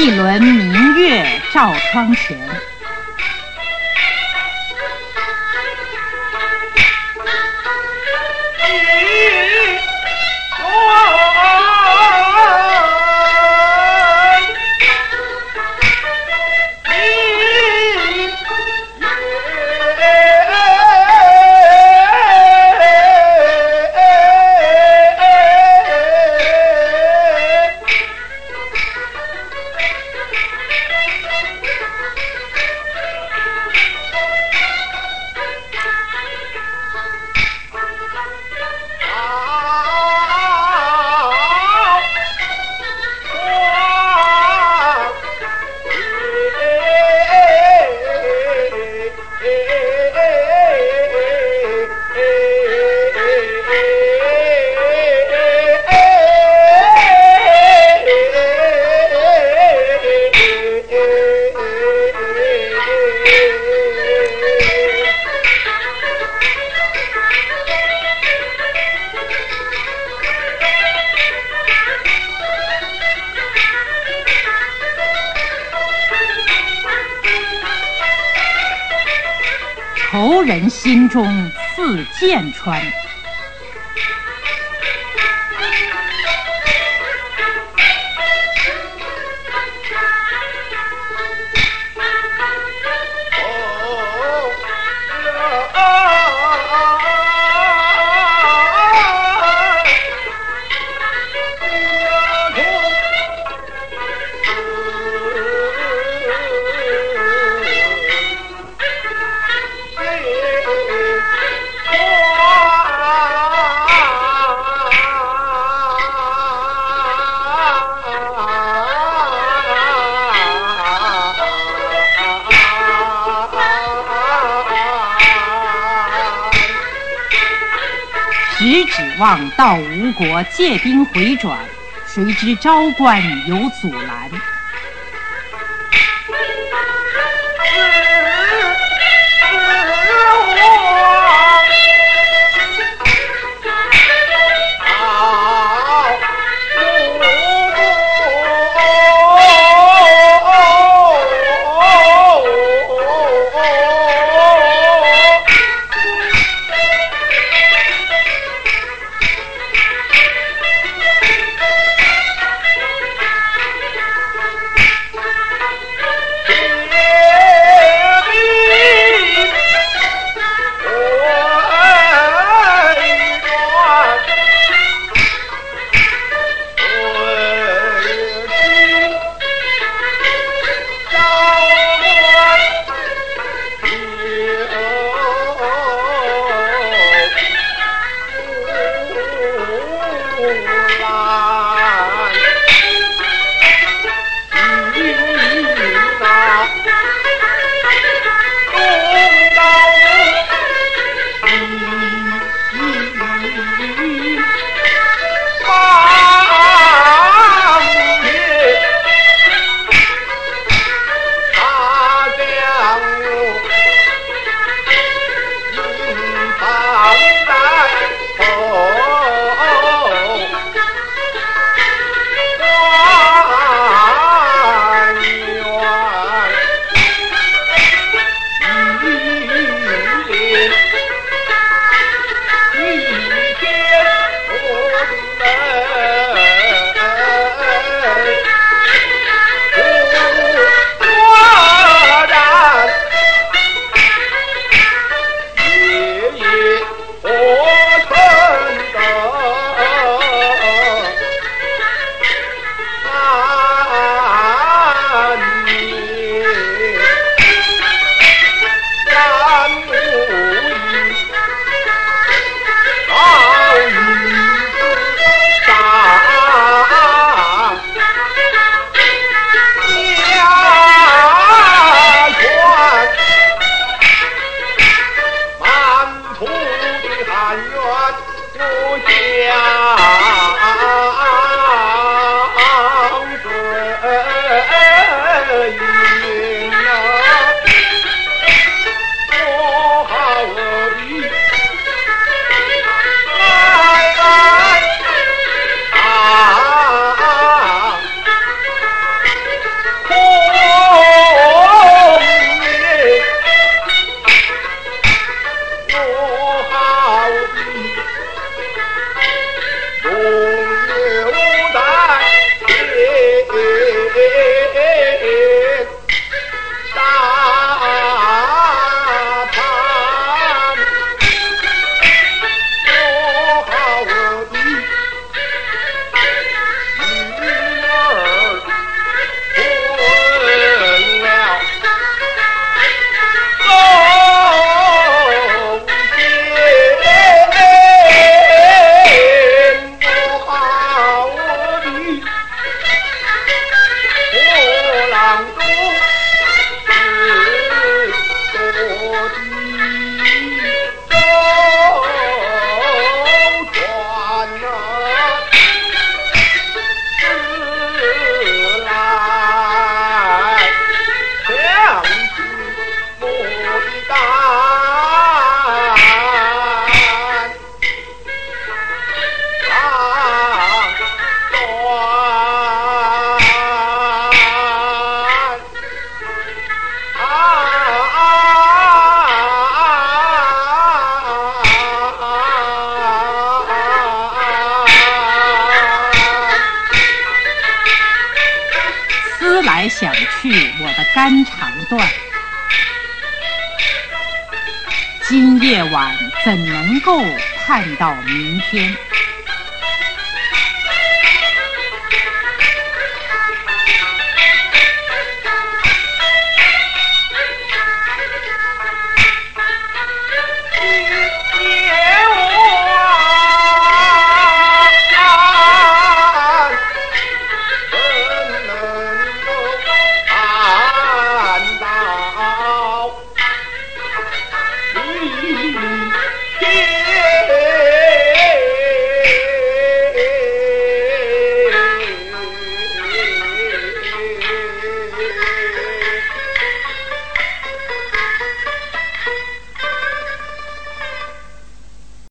一轮明月照窗前。仇人心中似剑穿。只指望到吴国借兵回转，谁知昭关有阻拦。来想去，我的肝肠断。今夜晚怎能够盼到明天？